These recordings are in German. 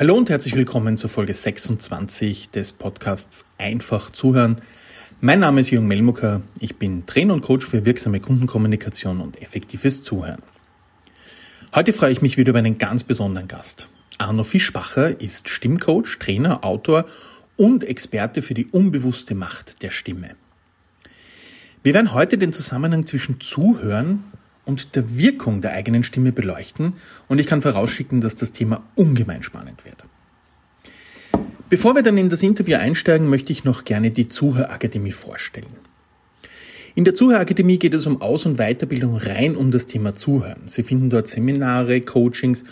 Hallo und herzlich willkommen zur Folge 26 des Podcasts Einfach zuhören. Mein Name ist Jürgen Melmucker. Ich bin Trainer und Coach für wirksame Kundenkommunikation und effektives Zuhören. Heute freue ich mich wieder über einen ganz besonderen Gast. Arno Fischbacher ist Stimmcoach, Trainer, Autor und Experte für die unbewusste Macht der Stimme. Wir werden heute den Zusammenhang zwischen Zuhören und der Wirkung der eigenen Stimme beleuchten und ich kann vorausschicken, dass das Thema ungemein spannend wird. Bevor wir dann in das Interview einsteigen, möchte ich noch gerne die Zuhörakademie vorstellen. In der Zuhörakademie geht es um Aus- und Weiterbildung rein um das Thema Zuhören. Sie finden dort Seminare, Coachings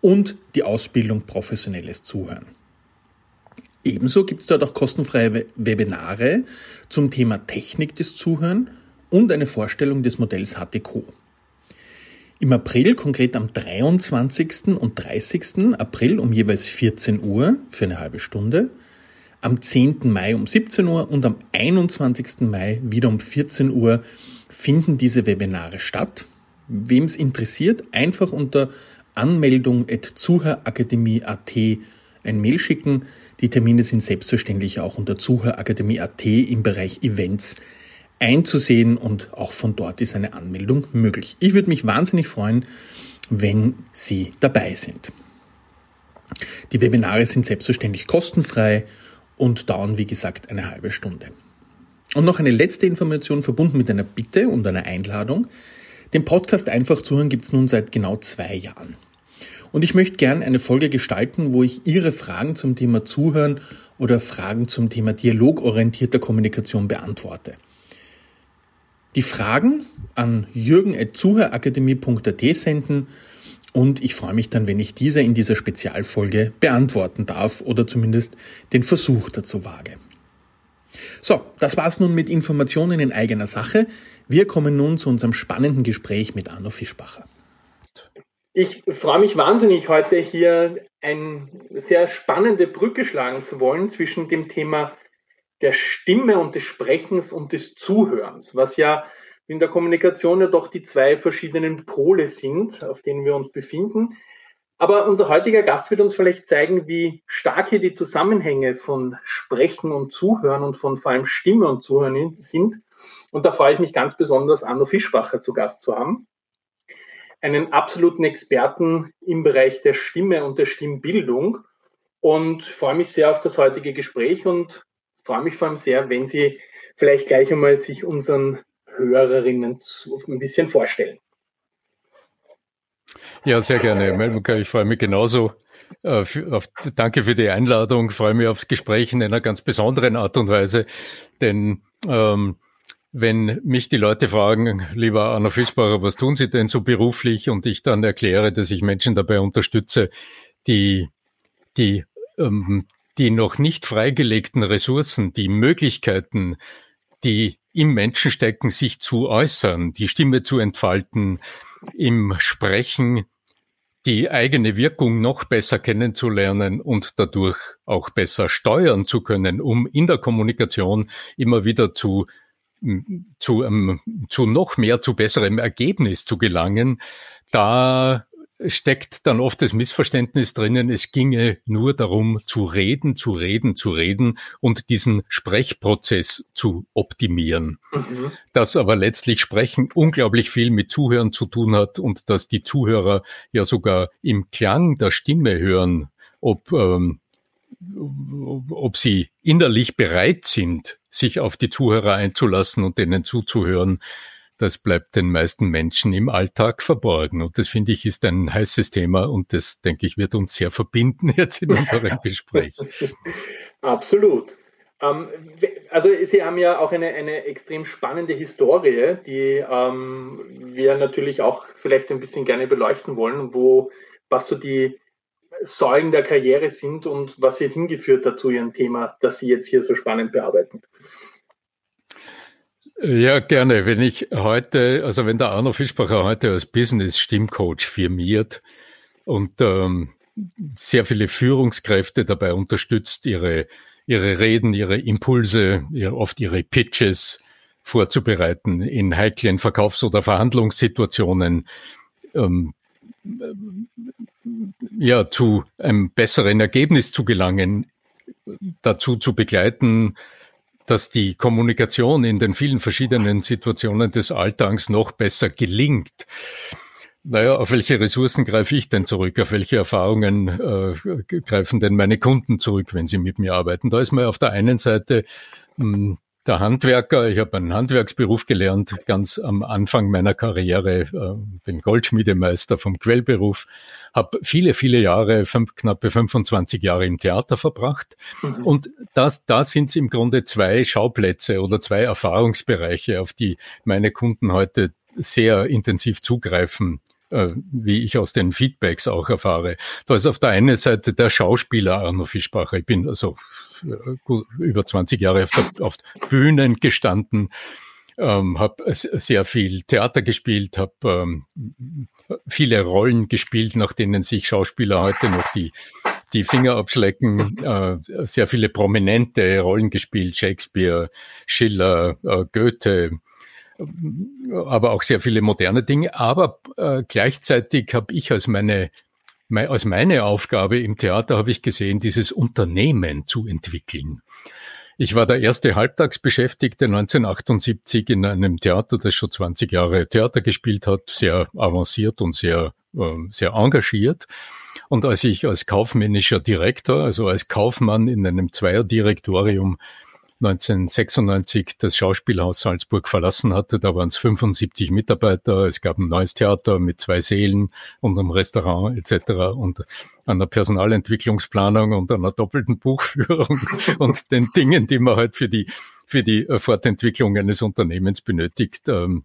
und die Ausbildung professionelles Zuhören. Ebenso gibt es dort auch kostenfreie Webinare zum Thema Technik des Zuhören und eine Vorstellung des Modells HTQ. Im April, konkret am 23. und 30. April um jeweils 14 Uhr für eine halbe Stunde, am 10. Mai um 17 Uhr und am 21. Mai wieder um 14 Uhr finden diese Webinare statt. Wem es interessiert, einfach unter Anmeldung at zuhörakademie.at ein Mail schicken. Die Termine sind selbstverständlich auch unter zuhörakademie.at im Bereich Events einzusehen und auch von dort ist eine Anmeldung möglich. Ich würde mich wahnsinnig freuen, wenn Sie dabei sind. Die Webinare sind selbstverständlich kostenfrei und dauern, wie gesagt, eine halbe Stunde. Und noch eine letzte Information verbunden mit einer Bitte und einer Einladung. Den Podcast Einfach zuhören gibt es nun seit genau zwei Jahren. Und ich möchte gern eine Folge gestalten, wo ich Ihre Fragen zum Thema Zuhören oder Fragen zum Thema dialogorientierter Kommunikation beantworte. Die Fragen an jürgen.zuhörakademie.at senden und ich freue mich dann, wenn ich diese in dieser Spezialfolge beantworten darf oder zumindest den Versuch dazu wage. So, das war's nun mit Informationen in eigener Sache. Wir kommen nun zu unserem spannenden Gespräch mit Arno Fischbacher. Ich freue mich wahnsinnig, heute hier eine sehr spannende Brücke schlagen zu wollen zwischen dem Thema der Stimme und des Sprechens und des Zuhörens, was ja in der Kommunikation ja doch die zwei verschiedenen Pole sind, auf denen wir uns befinden. Aber unser heutiger Gast wird uns vielleicht zeigen, wie stark hier die Zusammenhänge von Sprechen und Zuhören und von vor allem Stimme und Zuhören sind. Und da freue ich mich ganz besonders, Arno Fischbacher zu Gast zu haben. Einen absoluten Experten im Bereich der Stimme und der Stimmbildung. Und freue mich sehr auf das heutige Gespräch und freue mich vor allem sehr, wenn Sie vielleicht gleich einmal sich unseren Hörerinnen ein bisschen vorstellen. Ja, sehr gerne. Ich freue mich genauso. Äh, danke für die Einladung. Freue mich aufs Gespräch in einer ganz besonderen Art und Weise. Denn ähm, wenn mich die Leute fragen, lieber Anna Fischbacher, was tun Sie denn so beruflich? Und ich dann erkläre, dass ich Menschen dabei unterstütze, die, die ähm, die noch nicht freigelegten Ressourcen, die Möglichkeiten, die im Menschen stecken, sich zu äußern, die Stimme zu entfalten, im Sprechen die eigene Wirkung noch besser kennenzulernen und dadurch auch besser steuern zu können, um in der Kommunikation immer wieder zu zu, zu noch mehr, zu besserem Ergebnis zu gelangen, da steckt dann oft das Missverständnis drinnen, es ginge nur darum zu reden, zu reden, zu reden und diesen Sprechprozess zu optimieren. Mhm. Dass aber letztlich Sprechen unglaublich viel mit Zuhören zu tun hat und dass die Zuhörer ja sogar im Klang der Stimme hören, ob, ähm, ob sie innerlich bereit sind, sich auf die Zuhörer einzulassen und denen zuzuhören, das bleibt den meisten Menschen im Alltag verborgen. Und das finde ich ist ein heißes Thema und das, denke ich, wird uns sehr verbinden jetzt in unserem Gespräch. Absolut. Ähm, also Sie haben ja auch eine, eine extrem spannende Historie, die ähm, wir natürlich auch vielleicht ein bisschen gerne beleuchten wollen, wo was so die Säulen der Karriere sind und was Sie hingeführt hat zu Ihrem Thema, das Sie jetzt hier so spannend bearbeiten. Ja, gerne. Wenn ich heute, also wenn der Arno Fischbacher heute als Business-Stimmcoach firmiert und ähm, sehr viele Führungskräfte dabei unterstützt, ihre, ihre Reden, ihre Impulse, oft ihre Pitches vorzubereiten in heiklen Verkaufs- oder Verhandlungssituationen, ähm, ja, zu einem besseren Ergebnis zu gelangen, dazu zu begleiten, dass die Kommunikation in den vielen verschiedenen Situationen des Alltags noch besser gelingt. Naja, auf welche Ressourcen greife ich denn zurück? Auf welche Erfahrungen äh, greifen denn meine Kunden zurück, wenn sie mit mir arbeiten? Da ist mir auf der einen Seite mh, hm, der Handwerker. Ich habe einen Handwerksberuf gelernt, ganz am Anfang meiner Karriere, äh, bin Goldschmiedemeister vom Quellberuf, habe viele, viele Jahre, fünf, knappe 25 Jahre im Theater verbracht. Mhm. Und das, da sind es im Grunde zwei Schauplätze oder zwei Erfahrungsbereiche, auf die meine Kunden heute sehr intensiv zugreifen wie ich aus den Feedbacks auch erfahre. Da ist auf der einen Seite der Schauspieler Arno Fischbacher. Ich bin also äh, über 20 Jahre auf, der, auf Bühnen gestanden, ähm, habe sehr viel Theater gespielt, habe ähm, viele Rollen gespielt, nach denen sich Schauspieler heute noch die die Finger abschlecken, äh, sehr viele prominente Rollen gespielt, Shakespeare, Schiller, äh, Goethe, aber auch sehr viele moderne Dinge. Aber äh, gleichzeitig habe ich als meine, mein, als meine Aufgabe im Theater habe ich gesehen, dieses Unternehmen zu entwickeln. Ich war der erste Halbtagsbeschäftigte 1978 in einem Theater, das schon 20 Jahre Theater gespielt hat, sehr avanciert und sehr, äh, sehr engagiert. Und als ich als kaufmännischer Direktor, also als Kaufmann in einem Zweierdirektorium 1996 das Schauspielhaus Salzburg verlassen hatte. Da waren es 75 Mitarbeiter. Es gab ein neues Theater mit zwei Sälen und einem Restaurant etc. und einer Personalentwicklungsplanung und einer doppelten Buchführung und den Dingen, die man halt für die für die Fortentwicklung eines Unternehmens benötigt. Ähm,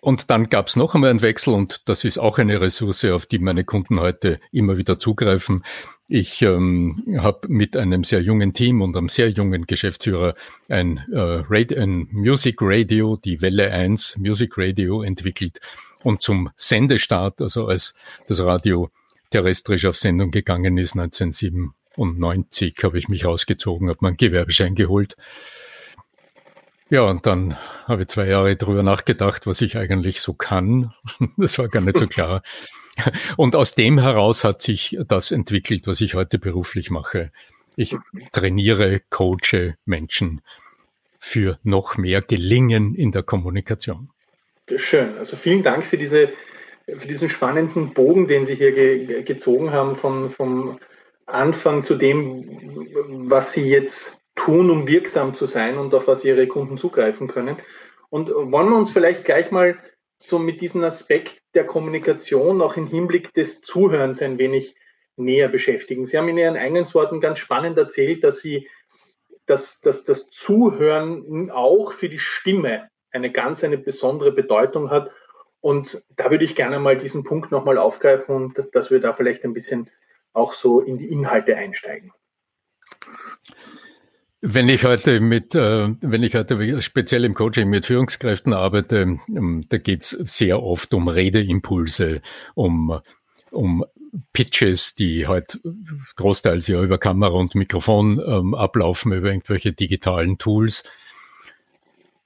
und dann gab es noch einmal einen Wechsel und das ist auch eine Ressource, auf die meine Kunden heute immer wieder zugreifen. Ich ähm, habe mit einem sehr jungen Team und einem sehr jungen Geschäftsführer ein, äh, Radio, ein Music Radio, die Welle 1 Music Radio entwickelt und zum Sendestart, also als das Radio terrestrisch auf Sendung gegangen ist, 1997, habe ich mich ausgezogen, habe meinen Gewerbeschein geholt ja, und dann habe ich zwei Jahre drüber nachgedacht, was ich eigentlich so kann. Das war gar nicht so klar. Und aus dem heraus hat sich das entwickelt, was ich heute beruflich mache. Ich trainiere, coache Menschen für noch mehr Gelingen in der Kommunikation. Schön. Also vielen Dank für diese, für diesen spannenden Bogen, den Sie hier ge gezogen haben, vom, vom Anfang zu dem, was Sie jetzt tun, um wirksam zu sein und auf was ihre Kunden zugreifen können. Und wollen wir uns vielleicht gleich mal so mit diesem Aspekt der Kommunikation auch im Hinblick des Zuhörens ein wenig näher beschäftigen. Sie haben in Ihren Eingangsworten ganz spannend erzählt, dass Sie dass, dass das Zuhören auch für die Stimme eine ganz eine besondere Bedeutung hat. Und da würde ich gerne mal diesen Punkt nochmal aufgreifen und dass wir da vielleicht ein bisschen auch so in die Inhalte einsteigen. Wenn ich heute mit, äh, wenn ich heute speziell im Coaching mit Führungskräften arbeite, ähm, da geht's sehr oft um Redeimpulse, um, um Pitches, die halt großteils ja über Kamera und Mikrofon ähm, ablaufen, über irgendwelche digitalen Tools.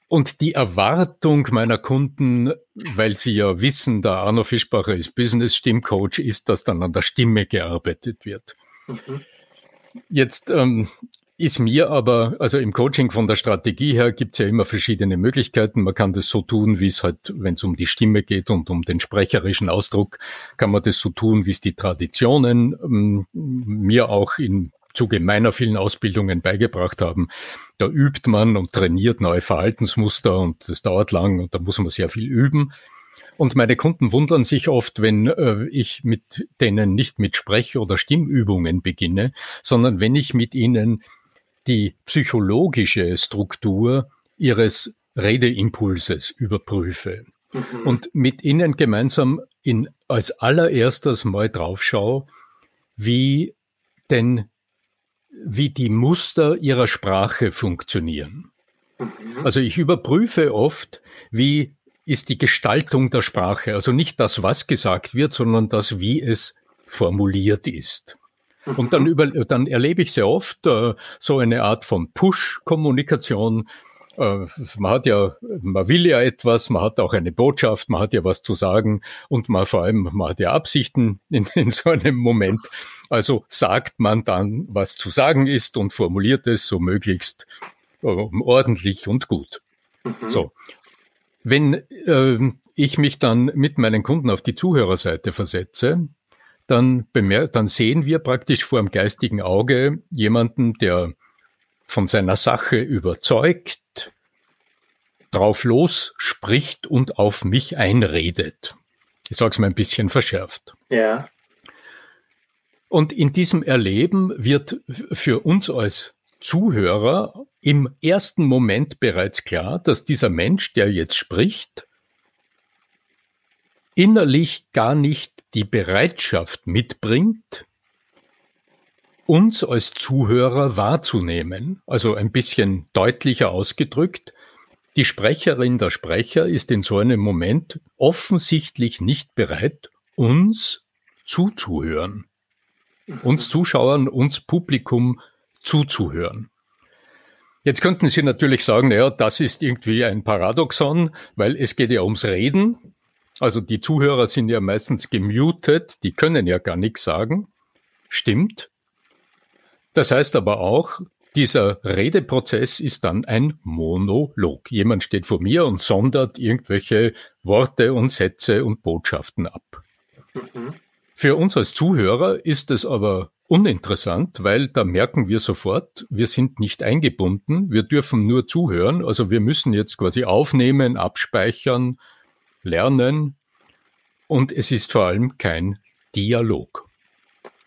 Und die Erwartung meiner Kunden, weil sie ja wissen, der Arno Fischbacher ist Business Stimmcoach, ist, dass dann an der Stimme gearbeitet wird. Mhm. Jetzt ähm, ist mir aber, also im Coaching von der Strategie her gibt's ja immer verschiedene Möglichkeiten. Man kann das so tun, wie es halt, wenn es um die Stimme geht und um den sprecherischen Ausdruck, kann man das so tun, wie es die Traditionen ähm, mir auch in Zuge meiner vielen Ausbildungen beigebracht haben. Da übt man und trainiert neue Verhaltensmuster und das dauert lang und da muss man sehr viel üben. Und meine Kunden wundern sich oft, wenn äh, ich mit denen nicht mit Sprech- oder Stimmübungen beginne, sondern wenn ich mit ihnen die psychologische Struktur ihres Redeimpulses überprüfe mhm. und mit ihnen gemeinsam in, als allererstes mal draufschaue, wie denn, wie die Muster ihrer Sprache funktionieren. Mhm. Also ich überprüfe oft, wie ist die Gestaltung der Sprache, also nicht das, was gesagt wird, sondern das, wie es formuliert ist. Und dann, über, dann erlebe ich sehr oft äh, so eine Art von Push-Kommunikation. äh, man hat ja, man will ja etwas, man hat auch eine Botschaft, man hat ja was zu sagen und man vor allem, man hat ja Absichten in, in so einem Moment. Also sagt man dann, was zu sagen ist und formuliert es so möglichst äh, ordentlich und gut. Mhm. So. Wenn äh, ich mich dann mit meinen Kunden auf die Zuhörerseite versetze, dann, dann sehen wir praktisch vor dem geistigen Auge jemanden, der von seiner Sache überzeugt, drauf los spricht und auf mich einredet. Ich sage es mal ein bisschen verschärft. Ja. Und in diesem Erleben wird für uns als Zuhörer im ersten Moment bereits klar, dass dieser Mensch, der jetzt spricht, innerlich gar nicht die Bereitschaft mitbringt, uns als Zuhörer wahrzunehmen. Also ein bisschen deutlicher ausgedrückt, die Sprecherin, der Sprecher ist in so einem Moment offensichtlich nicht bereit, uns zuzuhören. Uns Zuschauern, uns Publikum zuzuhören. Jetzt könnten Sie natürlich sagen, naja, das ist irgendwie ein Paradoxon, weil es geht ja ums Reden. Also die Zuhörer sind ja meistens gemutet, die können ja gar nichts sagen. Stimmt. Das heißt aber auch, dieser Redeprozess ist dann ein Monolog. Jemand steht vor mir und sondert irgendwelche Worte und Sätze und Botschaften ab. Mhm. Für uns als Zuhörer ist es aber uninteressant, weil da merken wir sofort, wir sind nicht eingebunden, wir dürfen nur zuhören, also wir müssen jetzt quasi aufnehmen, abspeichern, lernen und es ist vor allem kein Dialog.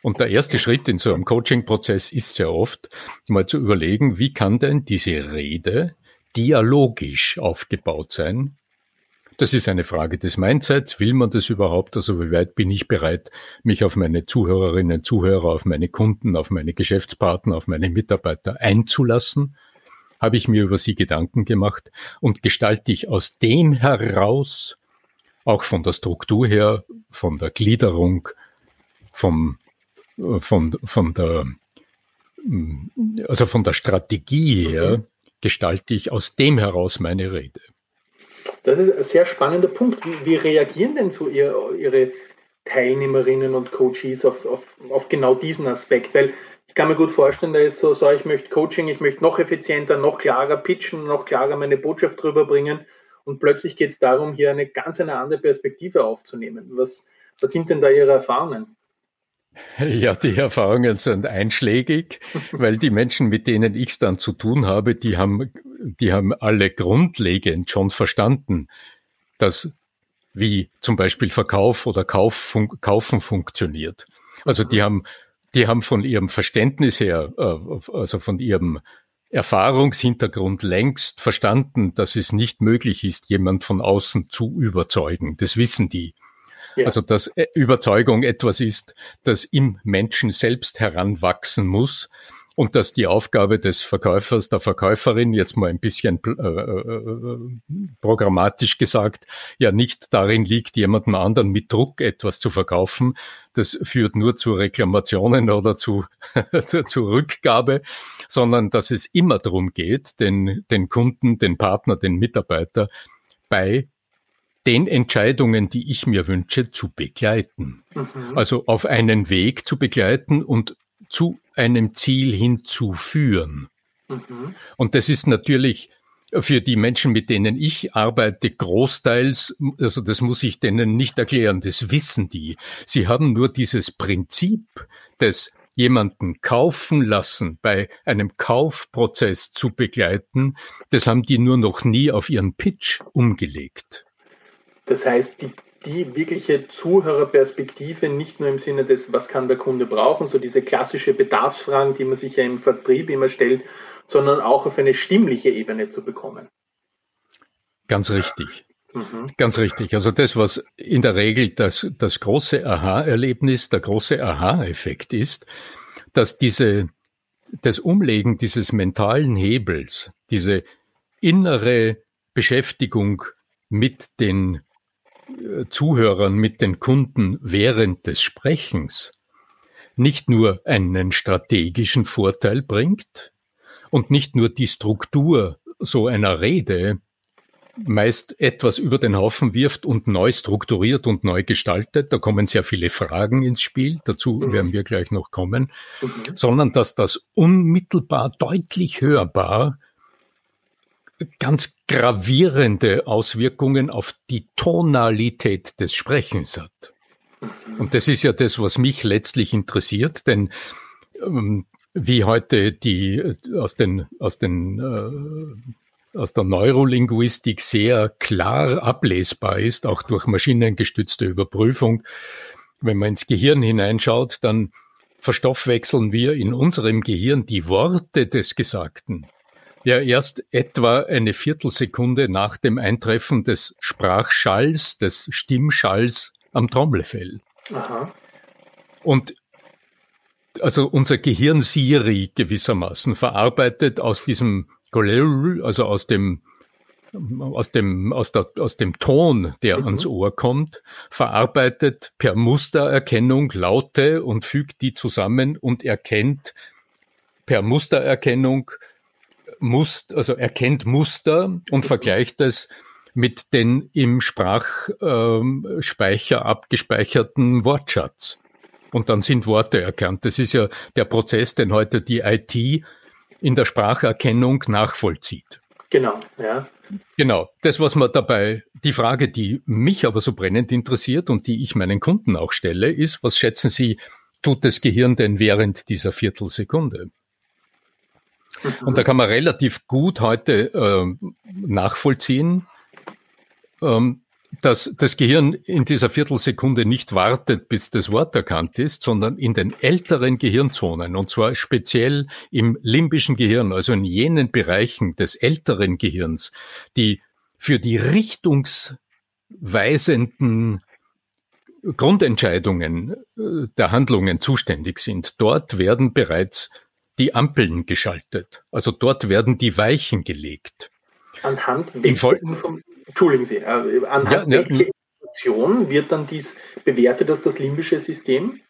Und der erste Schritt in so einem Coaching-Prozess ist sehr oft, mal zu überlegen, wie kann denn diese Rede dialogisch aufgebaut sein? Das ist eine Frage des Mindsets. Will man das überhaupt? Also wie weit bin ich bereit, mich auf meine Zuhörerinnen, Zuhörer, auf meine Kunden, auf meine Geschäftspartner, auf meine Mitarbeiter einzulassen? Habe ich mir über sie Gedanken gemacht und gestalte ich aus dem heraus, auch von der Struktur her, von der Gliederung, vom von, von der, also von der Strategie her, mhm. gestalte ich aus dem heraus meine Rede. Das ist ein sehr spannender Punkt. Wie, wie reagieren denn so ihr, Ihre Teilnehmerinnen und Coaches auf, auf, auf genau diesen Aspekt? Weil ich kann mir gut vorstellen, da ist so, so, ich möchte Coaching, ich möchte noch effizienter, noch klarer pitchen, noch klarer meine Botschaft drüber bringen. Und plötzlich geht es darum, hier eine ganz eine andere Perspektive aufzunehmen. Was, was sind denn da Ihre Erfahrungen? Ja, die Erfahrungen sind einschlägig, weil die Menschen, mit denen ich es dann zu tun habe, die haben, die haben alle grundlegend schon verstanden, dass wie zum Beispiel Verkauf oder Kauf, fun Kaufen funktioniert. Also die haben, die haben von ihrem Verständnis her, äh, also von ihrem Erfahrungshintergrund längst verstanden, dass es nicht möglich ist, jemand von außen zu überzeugen. Das wissen die. Ja. Also dass äh, Überzeugung etwas ist, das im Menschen selbst heranwachsen muss und dass die Aufgabe des Verkäufers, der Verkäuferin, jetzt mal ein bisschen äh, äh, programmatisch gesagt, ja nicht darin liegt, jemandem anderen mit Druck etwas zu verkaufen. Das führt nur zu Reklamationen oder zu, zu Rückgabe, sondern dass es immer darum geht, den, den Kunden, den Partner, den Mitarbeiter bei den Entscheidungen, die ich mir wünsche, zu begleiten. Mhm. Also auf einen Weg zu begleiten und zu einem Ziel hinzuführen. Mhm. Und das ist natürlich für die Menschen, mit denen ich arbeite, großteils, also das muss ich denen nicht erklären, das wissen die. Sie haben nur dieses Prinzip des jemanden kaufen lassen, bei einem Kaufprozess zu begleiten, das haben die nur noch nie auf ihren Pitch umgelegt. Das heißt, die, die wirkliche Zuhörerperspektive nicht nur im Sinne des, was kann der Kunde brauchen, so diese klassische Bedarfsfragen, die man sich ja im Vertrieb immer stellt, sondern auch auf eine stimmliche Ebene zu bekommen. Ganz richtig. Mhm. Ganz richtig. Also das, was in der Regel das, das große Aha-Erlebnis, der große Aha-Effekt ist, dass diese, das Umlegen dieses mentalen Hebels, diese innere Beschäftigung mit den Zuhörern, mit den Kunden während des Sprechens nicht nur einen strategischen Vorteil bringt und nicht nur die Struktur so einer Rede meist etwas über den Haufen wirft und neu strukturiert und neu gestaltet. Da kommen sehr viele Fragen ins Spiel, dazu mhm. werden wir gleich noch kommen, mhm. sondern dass das unmittelbar deutlich hörbar ganz gravierende Auswirkungen auf die Tonalität des Sprechens hat. Mhm. Und das ist ja das, was mich letztlich interessiert, denn ähm, wie heute die aus den aus den äh, aus der Neurolinguistik sehr klar ablesbar ist, auch durch maschinengestützte Überprüfung. Wenn man ins Gehirn hineinschaut, dann verstoffwechseln wir in unserem Gehirn die Worte des Gesagten. Ja, erst etwa eine Viertelsekunde nach dem Eintreffen des Sprachschalls, des Stimmschalls am Trommelfell. Aha. Und also unser Gehirn Siri gewissermaßen verarbeitet aus diesem also aus dem aus dem, aus, der, aus dem Ton, der mhm. ans Ohr kommt, verarbeitet per Mustererkennung Laute und fügt die zusammen und erkennt per Mustererkennung Must, also erkennt Muster und vergleicht es mit den im Sprachspeicher ähm, abgespeicherten Wortschatz. Und dann sind Worte erkannt. Das ist ja der Prozess, den heute die IT in der Spracherkennung nachvollzieht. Genau, ja. Genau. Das, was man dabei, die Frage, die mich aber so brennend interessiert und die ich meinen Kunden auch stelle, ist, was schätzen Sie, tut das Gehirn denn während dieser Viertelsekunde? Mhm. Und da kann man relativ gut heute äh, nachvollziehen, ähm, dass das Gehirn in dieser Viertelsekunde nicht wartet, bis das Wort erkannt ist, sondern in den älteren Gehirnzonen, und zwar speziell im limbischen Gehirn, also in jenen Bereichen des älteren Gehirns, die für die richtungsweisenden Grundentscheidungen äh, der Handlungen zuständig sind. Dort werden bereits die Ampeln geschaltet. Also dort werden die Weichen gelegt. Anhand welcher, Entschuldigen Sie, äh, anhand ja, welcher Information wird dann dies bewertet als das limbische System?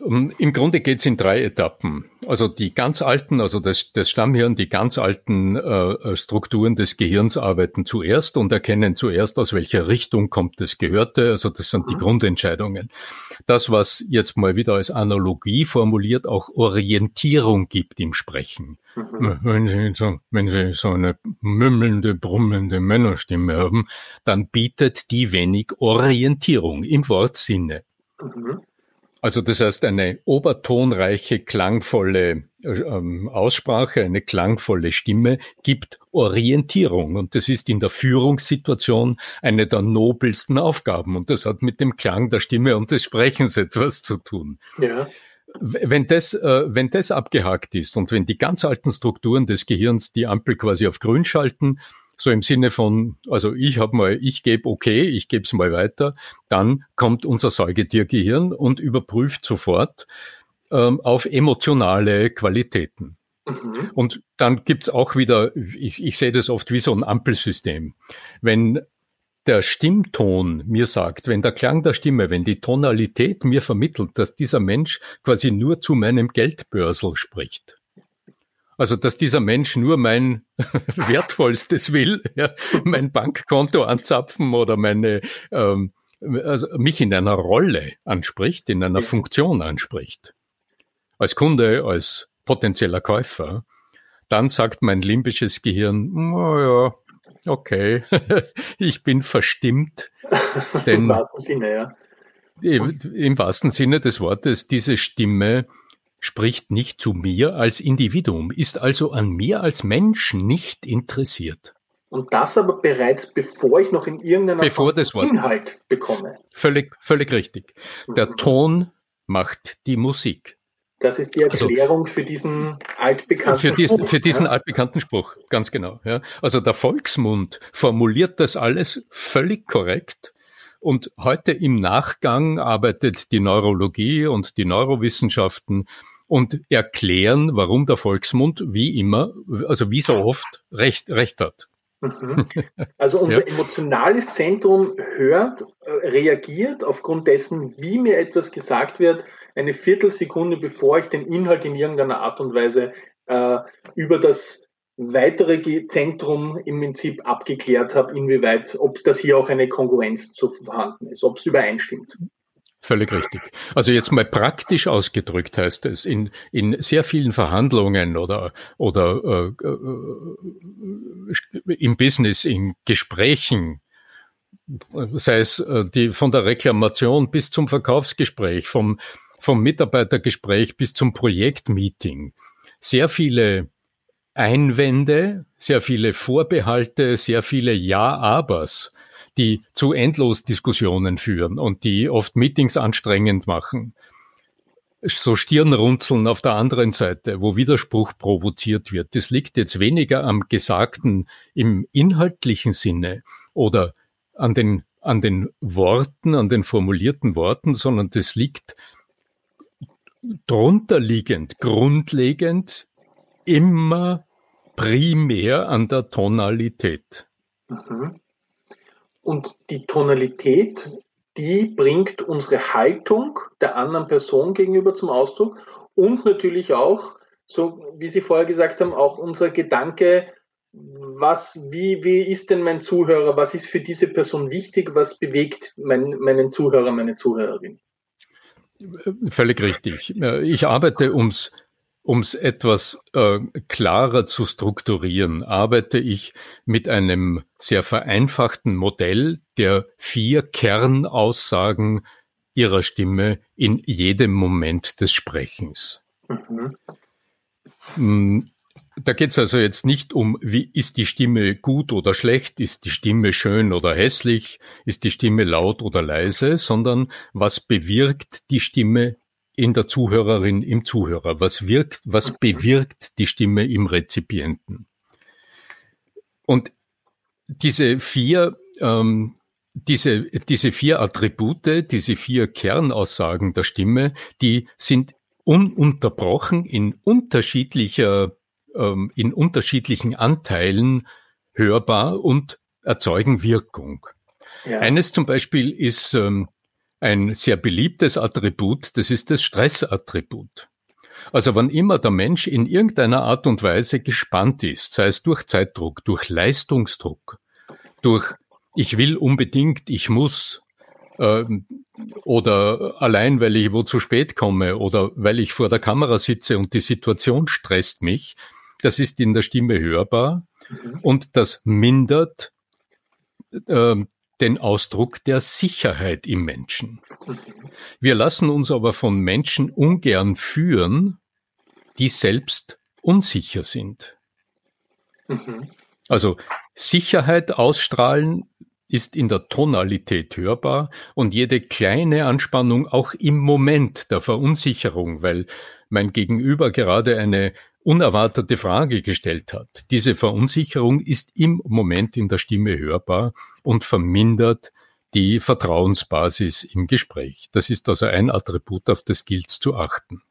Im Grunde geht es in drei Etappen. Also die ganz alten, also das, das Stammhirn, die ganz alten äh, Strukturen des Gehirns arbeiten zuerst und erkennen zuerst, aus welcher Richtung kommt das Gehörte. Also das sind die mhm. Grundentscheidungen. Das, was jetzt mal wieder als Analogie formuliert, auch Orientierung gibt im Sprechen. Mhm. Wenn, Sie so, wenn Sie so eine mümmelnde, brummende Männerstimme haben, dann bietet die wenig Orientierung im Wortsinne. Mhm. Also das heißt eine obertonreiche, klangvolle ähm, Aussprache, eine klangvolle Stimme gibt Orientierung. Und das ist in der Führungssituation eine der nobelsten Aufgaben. Und das hat mit dem Klang der Stimme und des Sprechens etwas zu tun. Ja. Wenn das, äh, wenn das abgehakt ist und wenn die ganz alten Strukturen des Gehirns die Ampel quasi auf grün schalten, so im Sinne von, also ich habe mal, ich gebe okay, ich gebe es mal weiter, dann kommt unser Säugetiergehirn und überprüft sofort ähm, auf emotionale Qualitäten. Mhm. Und dann gibt's auch wieder, ich, ich sehe das oft wie so ein Ampelsystem. Wenn der Stimmton mir sagt, wenn der Klang der Stimme, wenn die Tonalität mir vermittelt, dass dieser Mensch quasi nur zu meinem Geldbörsel spricht, also, dass dieser Mensch nur mein Wertvollstes will, ja, mein Bankkonto anzapfen oder meine, ähm, also mich in einer Rolle anspricht, in einer Funktion anspricht. Als Kunde, als potenzieller Käufer, dann sagt mein limbisches Gehirn, oh ja, okay, ich bin verstimmt. Denn Im wahrsten Sinne, ja. Im wahrsten Sinne des Wortes, diese Stimme spricht nicht zu mir als Individuum, ist also an mir als Mensch nicht interessiert. Und das aber bereits bevor ich noch in irgendeiner bevor das Wort. Inhalt bekomme. Völlig, völlig richtig. Der mhm. Ton macht die Musik. Das ist die also Erklärung also, für diesen altbekannten für dies, Spruch. Für diesen ja? altbekannten Spruch, ganz genau. Ja. Also der Volksmund formuliert das alles völlig korrekt und heute im Nachgang arbeitet die Neurologie und die Neurowissenschaften und erklären, warum der Volksmund wie immer, also wie so oft, recht, recht hat. Mhm. Also unser ja. emotionales Zentrum hört, äh, reagiert aufgrund dessen, wie mir etwas gesagt wird, eine Viertelsekunde, bevor ich den Inhalt in irgendeiner Art und Weise äh, über das weitere Zentrum im Prinzip abgeklärt habe, inwieweit, ob das hier auch eine Kongruenz zu vorhanden ist, ob es übereinstimmt. Völlig richtig. Also jetzt mal praktisch ausgedrückt heißt es, in, in sehr vielen Verhandlungen oder, oder äh, äh, im Business, in Gesprächen, sei es äh, die, von der Reklamation bis zum Verkaufsgespräch, vom, vom Mitarbeitergespräch bis zum Projektmeeting, sehr viele Einwände, sehr viele Vorbehalte, sehr viele Ja-Abers die zu Endlosdiskussionen führen und die oft Meetings anstrengend machen. So Stirnrunzeln auf der anderen Seite, wo Widerspruch provoziert wird. Das liegt jetzt weniger am Gesagten im inhaltlichen Sinne oder an den, an den Worten, an den formulierten Worten, sondern das liegt drunterliegend, grundlegend immer primär an der Tonalität. Mhm. Und die Tonalität, die bringt unsere Haltung der anderen Person gegenüber zum Ausdruck und natürlich auch, so wie Sie vorher gesagt haben, auch unser Gedanke, was, wie, wie ist denn mein Zuhörer, was ist für diese Person wichtig, was bewegt mein, meinen Zuhörer, meine Zuhörerin? Völlig richtig. Ich arbeite ums um es etwas äh, klarer zu strukturieren, arbeite ich mit einem sehr vereinfachten Modell der vier Kernaussagen ihrer Stimme in jedem Moment des Sprechens. Mhm. Mm, da geht es also jetzt nicht um, wie ist die Stimme gut oder schlecht, ist die Stimme schön oder hässlich, ist die Stimme laut oder leise, sondern was bewirkt die Stimme in der Zuhörerin, im Zuhörer? Was wirkt, was bewirkt die Stimme im Rezipienten? Und diese vier, ähm, diese, diese vier Attribute, diese vier Kernaussagen der Stimme, die sind ununterbrochen in unterschiedlicher, ähm, in unterschiedlichen Anteilen hörbar und erzeugen Wirkung. Ja. Eines zum Beispiel ist ähm, ein sehr beliebtes Attribut, das ist das Stressattribut. Also wann immer der Mensch in irgendeiner Art und Weise gespannt ist, sei es durch Zeitdruck, durch Leistungsdruck, durch ich will unbedingt, ich muss, äh, oder allein weil ich wo zu spät komme oder weil ich vor der Kamera sitze und die Situation stresst mich, das ist in der Stimme hörbar mhm. und das mindert äh, den Ausdruck der Sicherheit im Menschen. Wir lassen uns aber von Menschen ungern führen, die selbst unsicher sind. Also Sicherheit ausstrahlen ist in der Tonalität hörbar und jede kleine Anspannung auch im Moment der Verunsicherung, weil mein Gegenüber gerade eine unerwartete Frage gestellt hat. Diese Verunsicherung ist im Moment in der Stimme hörbar und vermindert die Vertrauensbasis im Gespräch. Das ist also ein Attribut, auf das gilt zu achten.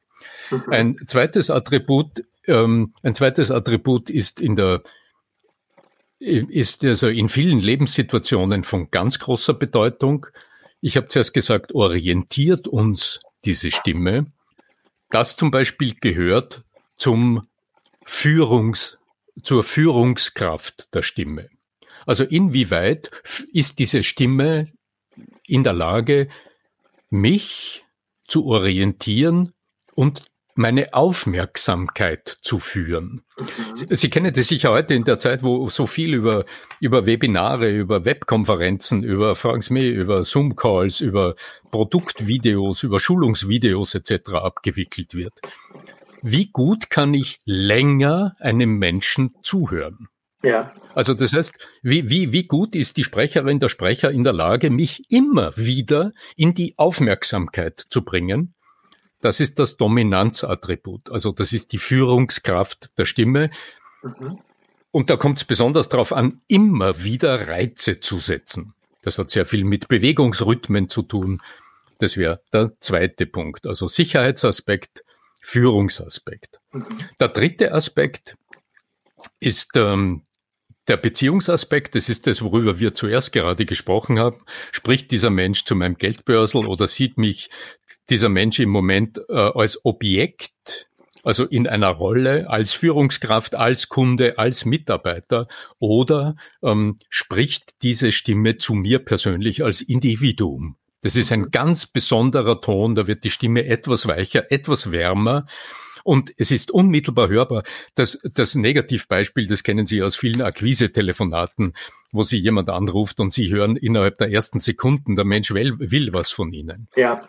Mhm. Ein zweites Attribut, ähm, ein zweites Attribut ist in der ist also in vielen Lebenssituationen von ganz großer Bedeutung. Ich habe zuerst gesagt, orientiert uns diese Stimme. Das zum Beispiel gehört zum Führungs, zur Führungskraft der Stimme. Also inwieweit ist diese Stimme in der Lage, mich zu orientieren und meine Aufmerksamkeit zu führen. Sie, Sie, kennen das sicher heute in der Zeit, wo so viel über, über Webinare, über Webkonferenzen, über Frags Me, über Zoom-Calls, über Produktvideos, über Schulungsvideos etc. abgewickelt wird wie gut kann ich länger einem Menschen zuhören? Ja. Also das heißt, wie, wie, wie gut ist die Sprecherin, der Sprecher in der Lage, mich immer wieder in die Aufmerksamkeit zu bringen? Das ist das Dominanzattribut. Also das ist die Führungskraft der Stimme. Mhm. Und da kommt es besonders darauf an, immer wieder Reize zu setzen. Das hat sehr viel mit Bewegungsrhythmen zu tun. Das wäre der zweite Punkt. Also Sicherheitsaspekt, Führungsaspekt. Der dritte Aspekt ist ähm, der Beziehungsaspekt, das ist das, worüber wir zuerst gerade gesprochen haben. Spricht dieser Mensch zu meinem Geldbörsel oder sieht mich dieser Mensch im Moment äh, als Objekt, also in einer Rolle als Führungskraft, als Kunde, als Mitarbeiter, oder ähm, spricht diese Stimme zu mir persönlich als Individuum? Das ist ein ganz besonderer Ton, da wird die Stimme etwas weicher, etwas wärmer. Und es ist unmittelbar hörbar. Das, das Negativbeispiel, das kennen Sie aus vielen Akquise-Telefonaten, wo Sie jemand anruft und Sie hören innerhalb der ersten Sekunden, der Mensch will, will was von Ihnen. Ja.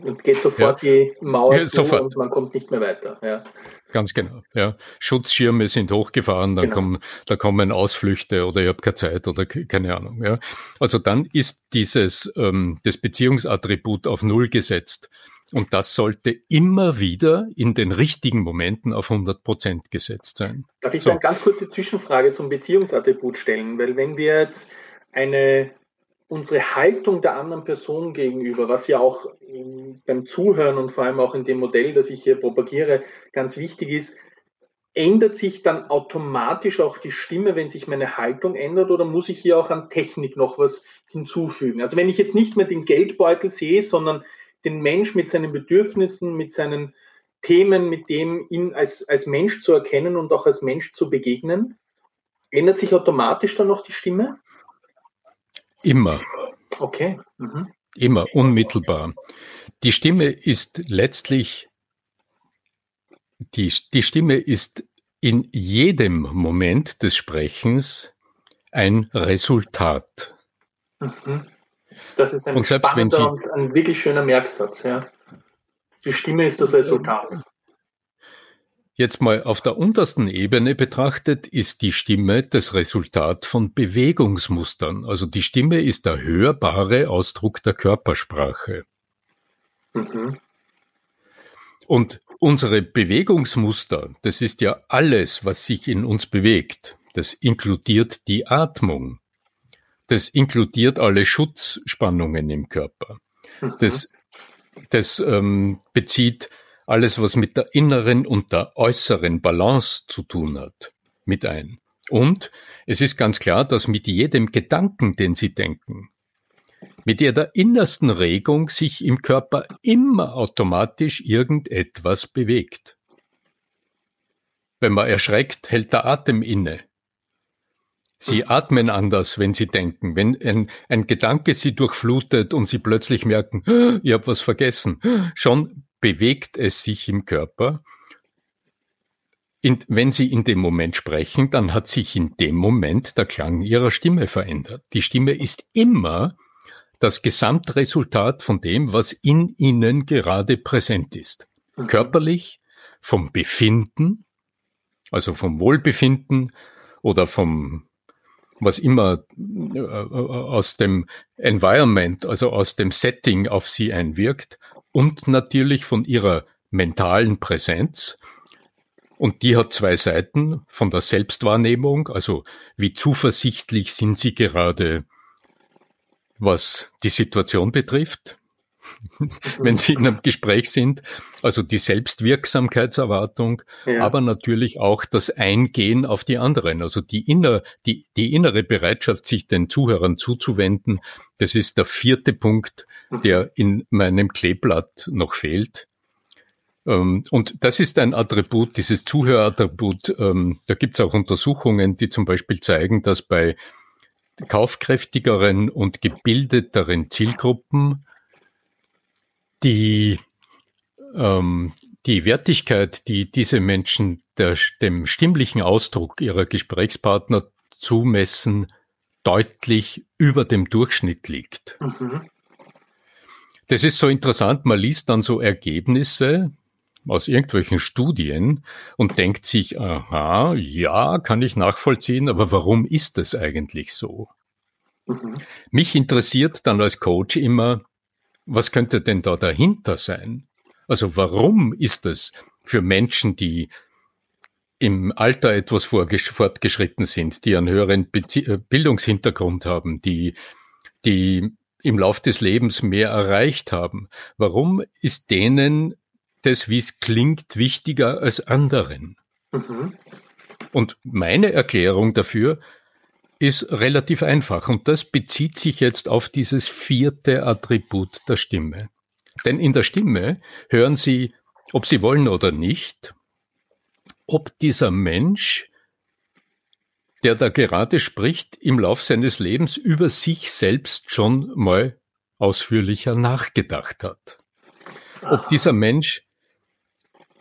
Und geht sofort ja. die Mauer ja, sofort. und man kommt nicht mehr weiter. Ja. Ganz genau. Ja. Schutzschirme sind hochgefahren, dann, genau. kommen, da kommen Ausflüchte oder ich habe keine Zeit oder keine Ahnung. Ja. Also dann ist dieses ähm, das Beziehungsattribut auf Null gesetzt. Und das sollte immer wieder in den richtigen Momenten auf 100 Prozent gesetzt sein. Darf ich so. eine ganz kurze Zwischenfrage zum Beziehungsattribut stellen? Weil wenn wir jetzt eine unsere Haltung der anderen Person gegenüber, was ja auch beim Zuhören und vor allem auch in dem Modell, das ich hier propagiere, ganz wichtig ist, ändert sich dann automatisch auch die Stimme, wenn sich meine Haltung ändert oder muss ich hier auch an Technik noch was hinzufügen? Also wenn ich jetzt nicht mehr den Geldbeutel sehe, sondern den Mensch mit seinen Bedürfnissen, mit seinen Themen, mit dem ihn als, als Mensch zu erkennen und auch als Mensch zu begegnen, ändert sich automatisch dann noch die Stimme? Immer. Okay. Mhm. Immer, unmittelbar. Die Stimme ist letztlich, die, die Stimme ist in jedem Moment des Sprechens ein Resultat. Mhm. Das ist ein und selbst wenn Sie, ein wirklich schöner Merksatz. Ja. Die Stimme ist das Resultat. Jetzt mal auf der untersten Ebene betrachtet, ist die Stimme das Resultat von Bewegungsmustern. Also die Stimme ist der hörbare Ausdruck der Körpersprache. Mhm. Und unsere Bewegungsmuster, das ist ja alles, was sich in uns bewegt. Das inkludiert die Atmung. Das inkludiert alle Schutzspannungen im Körper. Mhm. Das, das ähm, bezieht alles, was mit der inneren und der äußeren Balance zu tun hat, mit ein. Und es ist ganz klar, dass mit jedem Gedanken, den Sie denken, mit jeder innersten Regung sich im Körper immer automatisch irgendetwas bewegt. Wenn man erschreckt, hält der Atem inne. Sie atmen anders, wenn Sie denken. Wenn ein, ein Gedanke Sie durchflutet und Sie plötzlich merken, ich habe was vergessen, schon bewegt es sich im Körper. In, wenn Sie in dem Moment sprechen, dann hat sich in dem Moment der Klang Ihrer Stimme verändert. Die Stimme ist immer das Gesamtresultat von dem, was in Ihnen gerade präsent ist. Mhm. Körperlich, vom Befinden, also vom Wohlbefinden oder vom was immer äh, aus dem Environment, also aus dem Setting auf sie einwirkt und natürlich von ihrer mentalen Präsenz. Und die hat zwei Seiten von der Selbstwahrnehmung, also wie zuversichtlich sind sie gerade, was die Situation betrifft, wenn Sie in einem Gespräch sind. Also die Selbstwirksamkeitserwartung, ja. aber natürlich auch das Eingehen auf die anderen. Also die, inner, die, die innere Bereitschaft, sich den Zuhörern zuzuwenden, das ist der vierte Punkt, mhm. der in meinem Kleeblatt noch fehlt. Ähm, und das ist ein Attribut, dieses Zuhörattribut. Ähm, da gibt es auch Untersuchungen, die zum Beispiel zeigen, dass bei kaufkräftigeren und gebildeteren Zielgruppen die, ähm, die Wertigkeit, die diese Menschen der, dem stimmlichen Ausdruck ihrer Gesprächspartner zumessen, deutlich über dem Durchschnitt liegt. Mhm. Das ist so interessant, man liest dann so Ergebnisse aus irgendwelchen Studien und denkt sich, aha, ja, kann ich nachvollziehen, aber warum ist das eigentlich so? Mhm. Mich interessiert dann als Coach immer, was könnte denn da dahinter sein? Also warum ist es für Menschen, die im Alter etwas fortgeschritten sind, die einen höheren Bezie äh, Bildungshintergrund haben, die, die im Lauf des Lebens mehr erreicht haben. Warum ist denen das, wie es klingt, wichtiger als anderen? Mhm. Und meine Erklärung dafür ist relativ einfach und das bezieht sich jetzt auf dieses vierte Attribut der Stimme. Denn in der Stimme hören Sie, ob Sie wollen oder nicht, ob dieser Mensch, der da gerade spricht, im Lauf seines Lebens über sich selbst schon mal ausführlicher nachgedacht hat. Ob dieser Mensch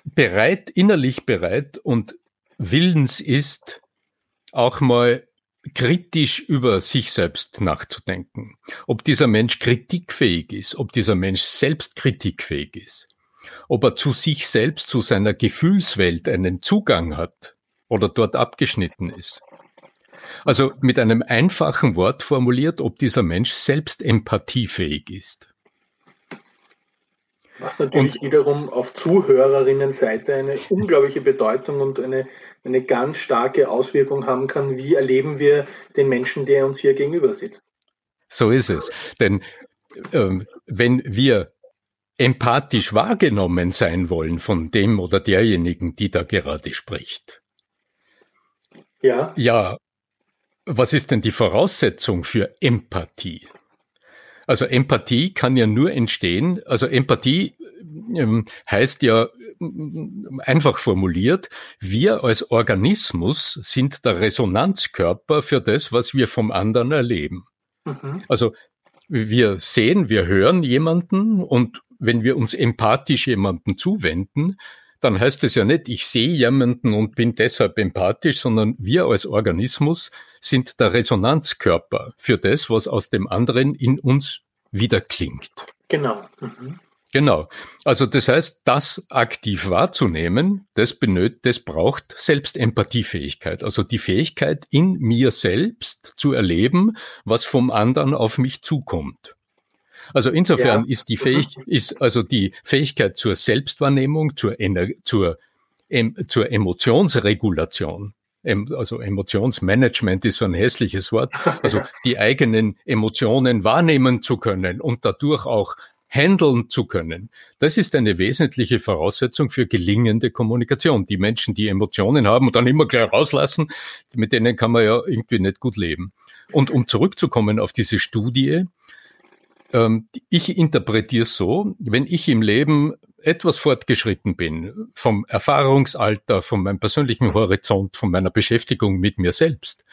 bereit, innerlich bereit und willens ist, auch mal kritisch über sich selbst nachzudenken. Ob dieser Mensch kritikfähig ist, ob dieser Mensch selbst kritikfähig ist, ob er zu sich selbst, zu seiner Gefühlswelt einen Zugang hat oder dort abgeschnitten ist. Also mit einem einfachen Wort formuliert, ob dieser Mensch selbst empathiefähig ist. Was natürlich und, wiederum auf Zuhörerinnenseite eine unglaubliche Bedeutung und eine, eine ganz starke Auswirkung haben kann. Wie erleben wir den Menschen, der uns hier gegenüber sitzt? So ist es. Denn ähm, wenn wir empathisch wahrgenommen sein wollen von dem oder derjenigen, die da gerade spricht. Ja. Ja. Was ist denn die Voraussetzung für Empathie? Also Empathie kann ja nur entstehen, also Empathie ähm, heißt ja einfach formuliert, wir als Organismus sind der Resonanzkörper für das, was wir vom anderen erleben. Mhm. Also wir sehen, wir hören jemanden und wenn wir uns empathisch jemanden zuwenden, dann heißt es ja nicht, ich sehe jemanden und bin deshalb empathisch, sondern wir als Organismus sind der Resonanzkörper für das, was aus dem anderen in uns wieder klingt. Genau. Mhm. Genau. Also das heißt, das aktiv wahrzunehmen, das benötigt, das braucht Selbstempathiefähigkeit. Also die Fähigkeit, in mir selbst zu erleben, was vom anderen auf mich zukommt. Also insofern ja. ist die Fähig ist also die Fähigkeit zur Selbstwahrnehmung, zur, Ener zur, em zur Emotionsregulation. Also Emotionsmanagement ist so ein hässliches Wort. Also die eigenen Emotionen wahrnehmen zu können und dadurch auch handeln zu können. Das ist eine wesentliche Voraussetzung für gelingende Kommunikation. Die Menschen, die Emotionen haben und dann immer gleich rauslassen, mit denen kann man ja irgendwie nicht gut leben. Und um zurückzukommen auf diese Studie, ähm, ich interpretiere es so, wenn ich im Leben etwas fortgeschritten bin, vom Erfahrungsalter, von meinem persönlichen Horizont, von meiner Beschäftigung mit mir selbst,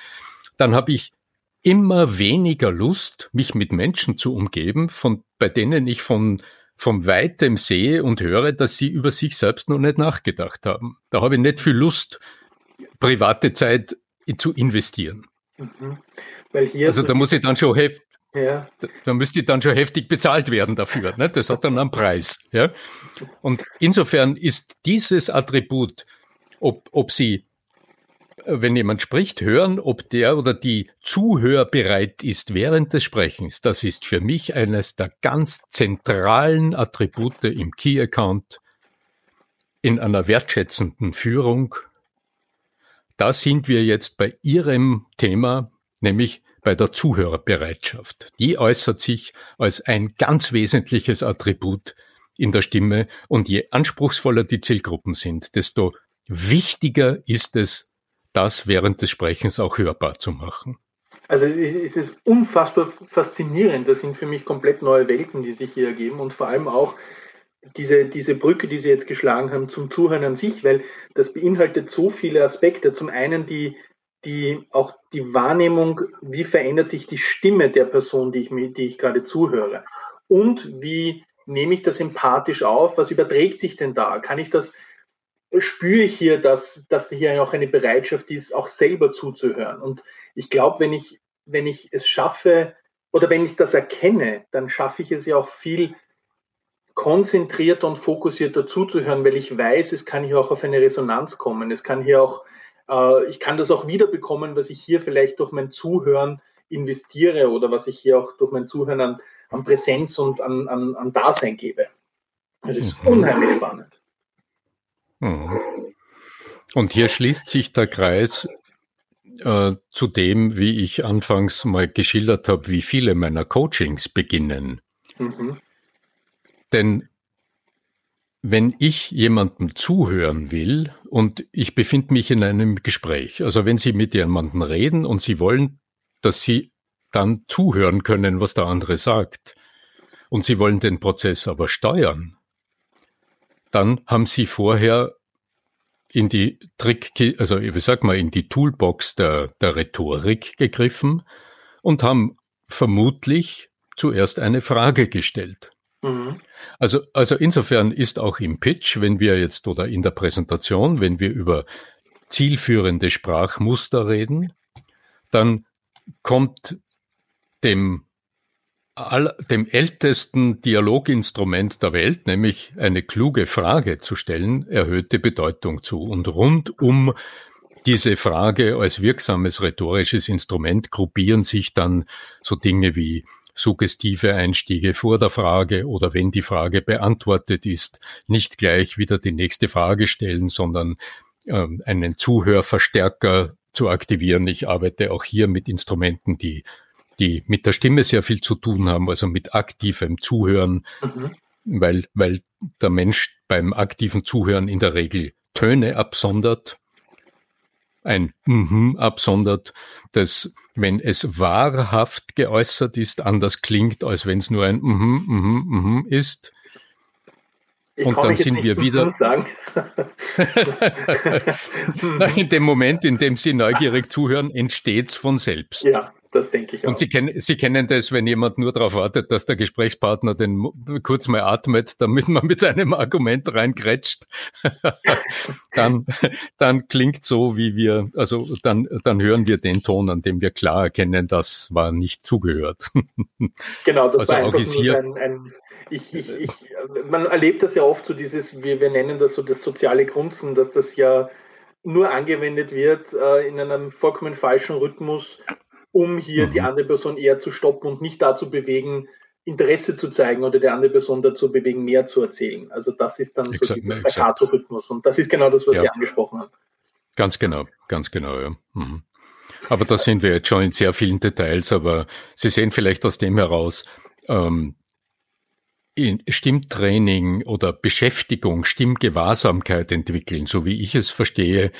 dann habe ich immer weniger Lust, mich mit Menschen zu umgeben, von, bei denen ich von, vom Weitem sehe und höre, dass sie über sich selbst noch nicht nachgedacht haben. Da habe ich nicht viel Lust, private Zeit zu investieren. Mhm. also da muss ich dann schon heft, ja. Da, da müsste dann schon heftig bezahlt werden dafür. Ne? Das hat dann einen Preis. Ja? Und insofern ist dieses Attribut, ob, ob Sie, wenn jemand spricht, hören, ob der oder die Zuhör bereit ist während des Sprechens, das ist für mich eines der ganz zentralen Attribute im Key Account in einer wertschätzenden Führung. Da sind wir jetzt bei Ihrem Thema, nämlich bei der Zuhörerbereitschaft. Die äußert sich als ein ganz wesentliches Attribut in der Stimme und je anspruchsvoller die Zielgruppen sind, desto wichtiger ist es, das während des Sprechens auch hörbar zu machen. Also es ist unfassbar faszinierend. Das sind für mich komplett neue Welten, die sich hier ergeben und vor allem auch diese, diese Brücke, die Sie jetzt geschlagen haben zum Zuhören an sich, weil das beinhaltet so viele Aspekte. Zum einen die, die auch die Wahrnehmung, wie verändert sich die Stimme der Person, die ich, die ich gerade zuhöre. Und wie nehme ich das empathisch auf? Was überträgt sich denn da? Kann ich das, spüre ich hier, dass, dass hier auch eine Bereitschaft ist, auch selber zuzuhören? Und ich glaube, wenn ich, wenn ich es schaffe, oder wenn ich das erkenne, dann schaffe ich es ja auch viel konzentrierter und fokussierter zuzuhören, weil ich weiß, es kann hier auch auf eine Resonanz kommen. Es kann hier auch äh, ich kann das auch wiederbekommen, was ich hier vielleicht durch mein Zuhören investiere oder was ich hier auch durch mein Zuhören an, an Präsenz und an, an, an Dasein gebe. Das ist mhm. unheimlich spannend. Mhm. Und hier schließt sich der Kreis äh, zu dem, wie ich anfangs mal geschildert habe, wie viele meiner Coachings beginnen. Mhm. Denn wenn ich jemandem zuhören will und ich befinde mich in einem Gespräch, also wenn Sie mit jemandem reden und Sie wollen, dass Sie dann zuhören können, was der andere sagt, und Sie wollen den Prozess aber steuern, dann haben Sie vorher in die Trick, also wie sag mal, in die Toolbox der, der Rhetorik gegriffen und haben vermutlich zuerst eine Frage gestellt. Mhm. Also, also insofern ist auch im Pitch, wenn wir jetzt oder in der Präsentation, wenn wir über zielführende Sprachmuster reden, dann kommt dem dem ältesten Dialoginstrument der Welt, nämlich eine kluge Frage zu stellen, erhöhte Bedeutung zu. Und rund um diese Frage als wirksames rhetorisches Instrument gruppieren sich dann so Dinge wie suggestive Einstiege vor der Frage oder wenn die Frage beantwortet ist, nicht gleich wieder die nächste Frage stellen, sondern äh, einen Zuhörverstärker zu aktivieren. Ich arbeite auch hier mit Instrumenten, die die mit der Stimme sehr viel zu tun haben, also mit aktivem Zuhören, mhm. weil, weil der Mensch beim aktiven Zuhören in der Regel Töne absondert, ein Mhm absondert, das, wenn es wahrhaft geäußert ist, anders klingt, als wenn es nur ein Mhm, Mhm, Mhm ist. Ich und dann sind wir wieder. in dem Moment, in dem Sie neugierig zuhören, entsteht es von selbst. Ja, das denke ich auch. Und Sie, kennen, Sie kennen das, wenn jemand nur darauf wartet, dass der Gesprächspartner den kurz mal atmet, damit man mit einem Argument reingrätscht. dann, dann klingt so, wie wir, also dann, dann hören wir den Ton, an dem wir klar erkennen, das war nicht zugehört. genau, das also war einfach nur hier, ein, ein ich, ich, ich, man erlebt das ja oft so dieses, wir, wir nennen das so das soziale Grunzen, dass das ja nur angewendet wird äh, in einem vollkommen falschen Rhythmus um hier mhm. die andere Person eher zu stoppen und nicht dazu bewegen, Interesse zu zeigen oder der andere Person dazu bewegen, mehr zu erzählen. Also das ist dann exakt, so dieser Staccato-Rhythmus und das ist genau das, was ja. Sie angesprochen haben. Ganz genau, ganz genau, ja. Mhm. Aber da sind wir jetzt schon in sehr vielen Details, aber Sie sehen vielleicht aus dem heraus, ähm, in Stimmtraining oder Beschäftigung, Stimmgewahrsamkeit entwickeln, so wie ich es verstehe,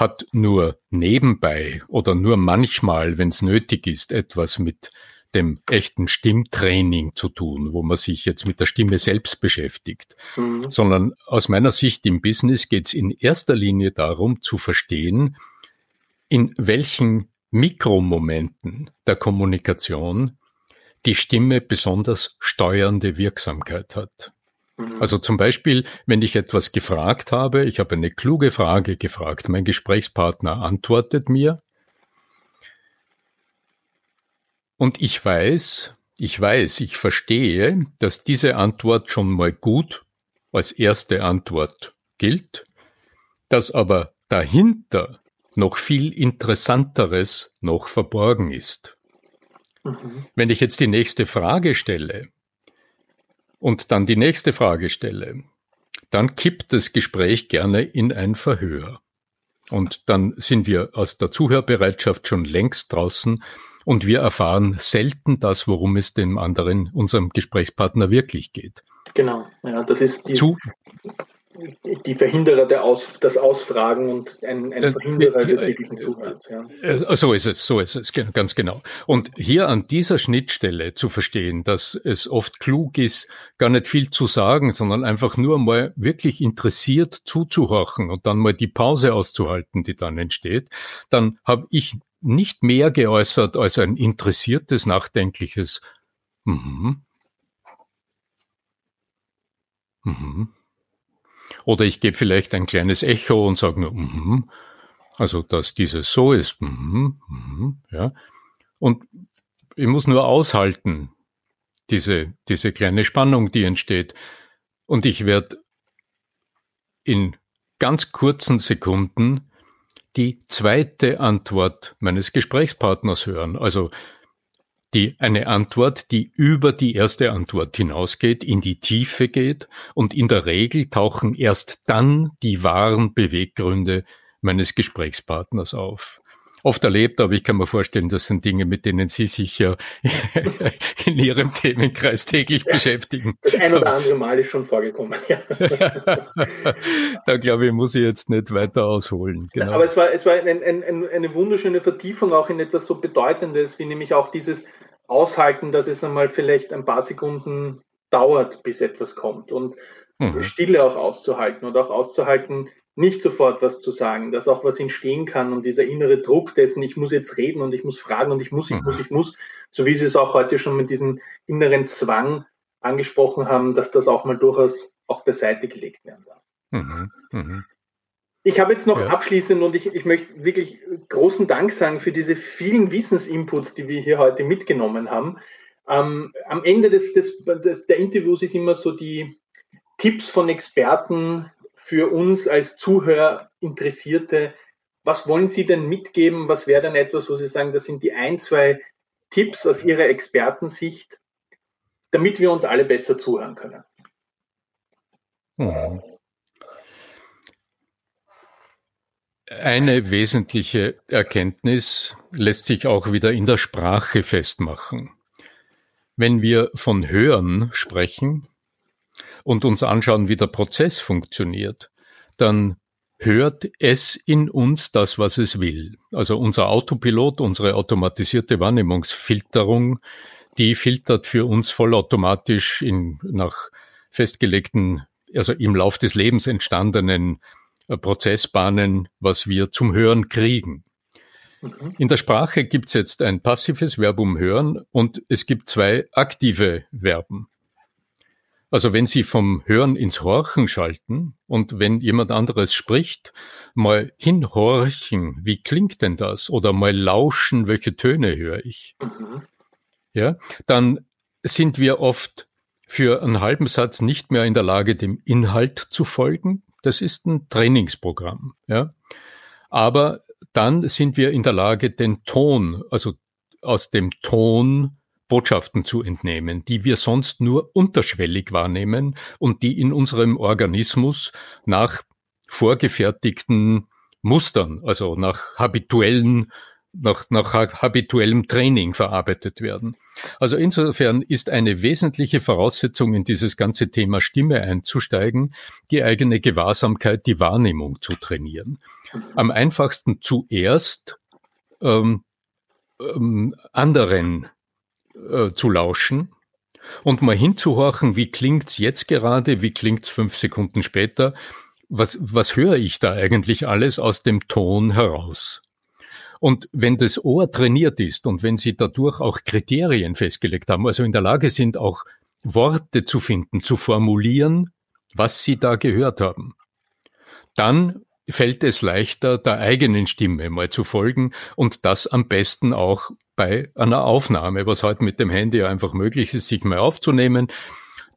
hat nur nebenbei oder nur manchmal, wenn es nötig ist, etwas mit dem echten Stimmtraining zu tun, wo man sich jetzt mit der Stimme selbst beschäftigt, mhm. sondern aus meiner Sicht im Business geht es in erster Linie darum zu verstehen, in welchen Mikromomenten der Kommunikation die Stimme besonders steuernde Wirksamkeit hat. Mhm. Also zum Beispiel, wenn ich etwas gefragt habe, ich habe eine kluge Frage gefragt, mein Gesprächspartner antwortet mir und ich weiß, ich weiß, ich verstehe, dass diese Antwort schon mal gut als erste Antwort gilt, dass aber dahinter noch viel Interessanteres noch verborgen ist. Mhm. Wenn ich jetzt die nächste Frage stelle, und dann die nächste Frage stelle, dann kippt das Gespräch gerne in ein Verhör. Und dann sind wir aus der Zuhörbereitschaft schon längst draußen und wir erfahren selten das, worum es dem anderen, unserem Gesprächspartner wirklich geht. Genau, ja, das ist die, Zu die Verhinderer der Aus, das Ausfragen und ein, ein Verhinderer des wirklichen Zuhörens. Ja. Äh, so ist es, so ist es, ganz genau. Und hier an dieser Schnittstelle zu verstehen, dass es oft klug ist, gar nicht viel zu sagen, sondern einfach nur mal wirklich interessiert zuzuhorchen und dann mal die Pause auszuhalten, die dann entsteht, dann habe ich nicht mehr geäußert als ein interessiertes, nachdenkliches Mhm. Mhm. Oder ich gebe vielleicht ein kleines Echo und sage nur, mm also dass dieses so ist, mm mm ja. Und ich muss nur aushalten, diese, diese kleine Spannung, die entsteht. Und ich werde in ganz kurzen Sekunden die zweite Antwort meines Gesprächspartners hören. Also die, eine Antwort, die über die erste Antwort hinausgeht, in die Tiefe geht und in der Regel tauchen erst dann die wahren Beweggründe meines Gesprächspartners auf. Oft erlebt, aber ich kann mir vorstellen, das sind Dinge, mit denen Sie sich ja in Ihrem Themenkreis täglich ja, beschäftigen. Das ein oder andere Mal ist schon vorgekommen. Ja. da glaube ich, muss ich jetzt nicht weiter ausholen. Genau. Aber es war, es war ein, ein, ein, eine wunderschöne Vertiefung auch in etwas so Bedeutendes, wie nämlich auch dieses, aushalten, dass es einmal vielleicht ein paar Sekunden dauert, bis etwas kommt und mhm. Stille auch auszuhalten und auch auszuhalten, nicht sofort was zu sagen, dass auch was entstehen kann und dieser innere Druck dessen, ich muss jetzt reden und ich muss fragen und ich muss, ich muss, mhm. ich muss, so wie Sie es auch heute schon mit diesem inneren Zwang angesprochen haben, dass das auch mal durchaus auch beiseite gelegt werden darf. Mhm. Mhm. Ich habe jetzt noch ja. abschließend und ich, ich möchte wirklich großen Dank sagen für diese vielen Wissensinputs, die wir hier heute mitgenommen haben. Ähm, am Ende des, des, des, der Interviews ist immer so die Tipps von Experten für uns als Zuhörer Interessierte. Was wollen Sie denn mitgeben? Was wäre denn etwas, wo Sie sagen, das sind die ein, zwei Tipps aus Ihrer Expertensicht, damit wir uns alle besser zuhören können? Eine wesentliche Erkenntnis lässt sich auch wieder in der Sprache festmachen. Wenn wir von Hören sprechen und uns anschauen, wie der Prozess funktioniert, dann hört es in uns das, was es will. Also unser Autopilot, unsere automatisierte Wahrnehmungsfilterung, die filtert für uns vollautomatisch in, nach festgelegten, also im Lauf des Lebens entstandenen äh, Prozessbahnen, was wir zum Hören kriegen. Mhm. In der Sprache gibt es jetzt ein passives Verbum hören und es gibt zwei aktive Verben. Also wenn Sie vom Hören ins Horchen schalten und wenn jemand anderes spricht, mal hinhorchen, wie klingt denn das? Oder mal lauschen, welche Töne höre ich? Mhm. Ja, dann sind wir oft für einen halben Satz nicht mehr in der Lage, dem Inhalt zu folgen, das ist ein Trainingsprogramm, ja. Aber dann sind wir in der Lage, den Ton, also aus dem Ton Botschaften zu entnehmen, die wir sonst nur unterschwellig wahrnehmen und die in unserem Organismus nach vorgefertigten Mustern, also nach habituellen nach, nach habituellem Training verarbeitet werden. Also insofern ist eine wesentliche Voraussetzung, in dieses ganze Thema Stimme einzusteigen, die eigene Gewahrsamkeit, die Wahrnehmung zu trainieren. Am einfachsten zuerst ähm, ähm, anderen äh, zu lauschen und mal hinzuhorchen, wie klingt's jetzt gerade, wie klingt's fünf Sekunden später, was, was höre ich da eigentlich alles aus dem Ton heraus? Und wenn das Ohr trainiert ist und wenn Sie dadurch auch Kriterien festgelegt haben, also in der Lage sind, auch Worte zu finden, zu formulieren, was Sie da gehört haben, dann fällt es leichter, der eigenen Stimme mal zu folgen und das am besten auch bei einer Aufnahme, was heute mit dem Handy einfach möglich ist, sich mal aufzunehmen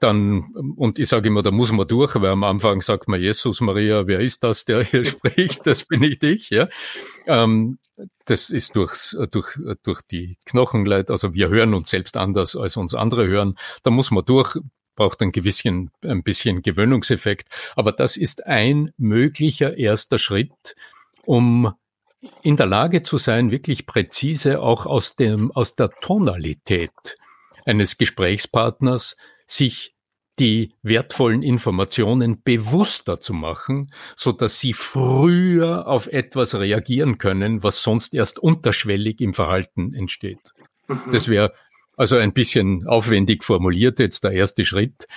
dann, und ich sage immer, da muss man durch, weil am Anfang sagt man, Jesus, Maria, wer ist das, der hier spricht? Das bin ich dich, ja. Ähm, das ist durchs, durch, durch die Knochenleit, also wir hören uns selbst anders, als uns andere hören. Da muss man durch, braucht ein gewissen, ein bisschen Gewöhnungseffekt. Aber das ist ein möglicher erster Schritt, um in der Lage zu sein, wirklich präzise auch aus dem, aus der Tonalität eines Gesprächspartners sich die wertvollen Informationen bewusster zu machen, so dass sie früher auf etwas reagieren können, was sonst erst unterschwellig im Verhalten entsteht. Mhm. Das wäre also ein bisschen aufwendig formuliert jetzt der erste Schritt,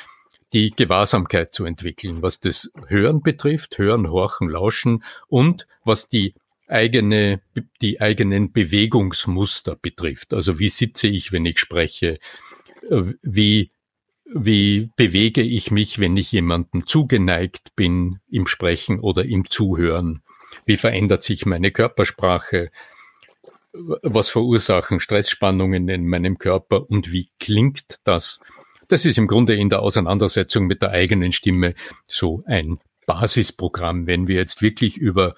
die Gewahrsamkeit zu entwickeln, was das Hören betrifft, Hören, Horchen, Lauschen und was die eigene, die eigenen Bewegungsmuster betrifft. Also wie sitze ich, wenn ich spreche? Wie wie bewege ich mich, wenn ich jemandem zugeneigt bin im Sprechen oder im Zuhören? Wie verändert sich meine Körpersprache? Was verursachen Stressspannungen in meinem Körper und wie klingt das? Das ist im Grunde in der Auseinandersetzung mit der eigenen Stimme so ein Basisprogramm, wenn wir jetzt wirklich über,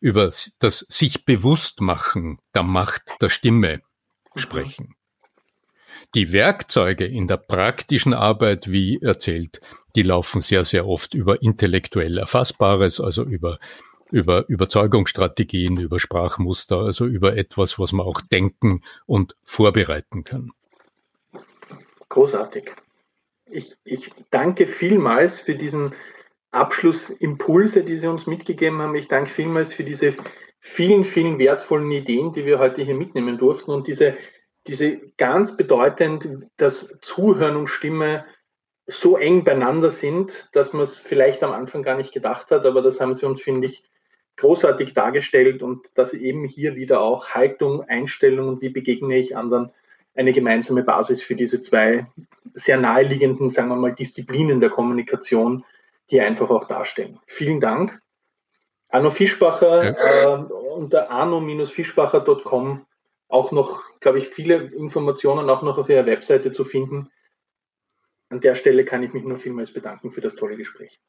über das sich bewusst machen der Macht der Stimme sprechen. Die Werkzeuge in der praktischen Arbeit, wie erzählt, die laufen sehr, sehr oft über intellektuell Erfassbares, also über über Überzeugungsstrategien, über Sprachmuster, also über etwas, was man auch denken und vorbereiten kann. Großartig. Ich, ich danke vielmals für diesen Abschlussimpulse, die Sie uns mitgegeben haben. Ich danke vielmals für diese vielen, vielen wertvollen Ideen, die wir heute hier mitnehmen durften und diese diese ganz bedeutend, dass Zuhören und Stimme so eng beieinander sind, dass man es vielleicht am Anfang gar nicht gedacht hat, aber das haben sie uns, finde ich, großartig dargestellt und dass eben hier wieder auch Haltung, Einstellung und wie begegne ich anderen eine gemeinsame Basis für diese zwei sehr naheliegenden, sagen wir mal, Disziplinen der Kommunikation hier einfach auch darstellen. Vielen Dank. Arno Fischbacher äh, unter arno-fischbacher.com auch noch, glaube ich, viele Informationen auch noch auf Ihrer Webseite zu finden. An der Stelle kann ich mich nur vielmals bedanken für das tolle Gespräch.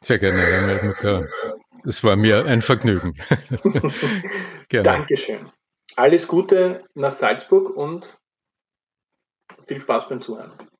Sehr gerne, Herr. Das war mir ein Vergnügen. gerne. Dankeschön. Alles Gute nach Salzburg und viel Spaß beim Zuhören.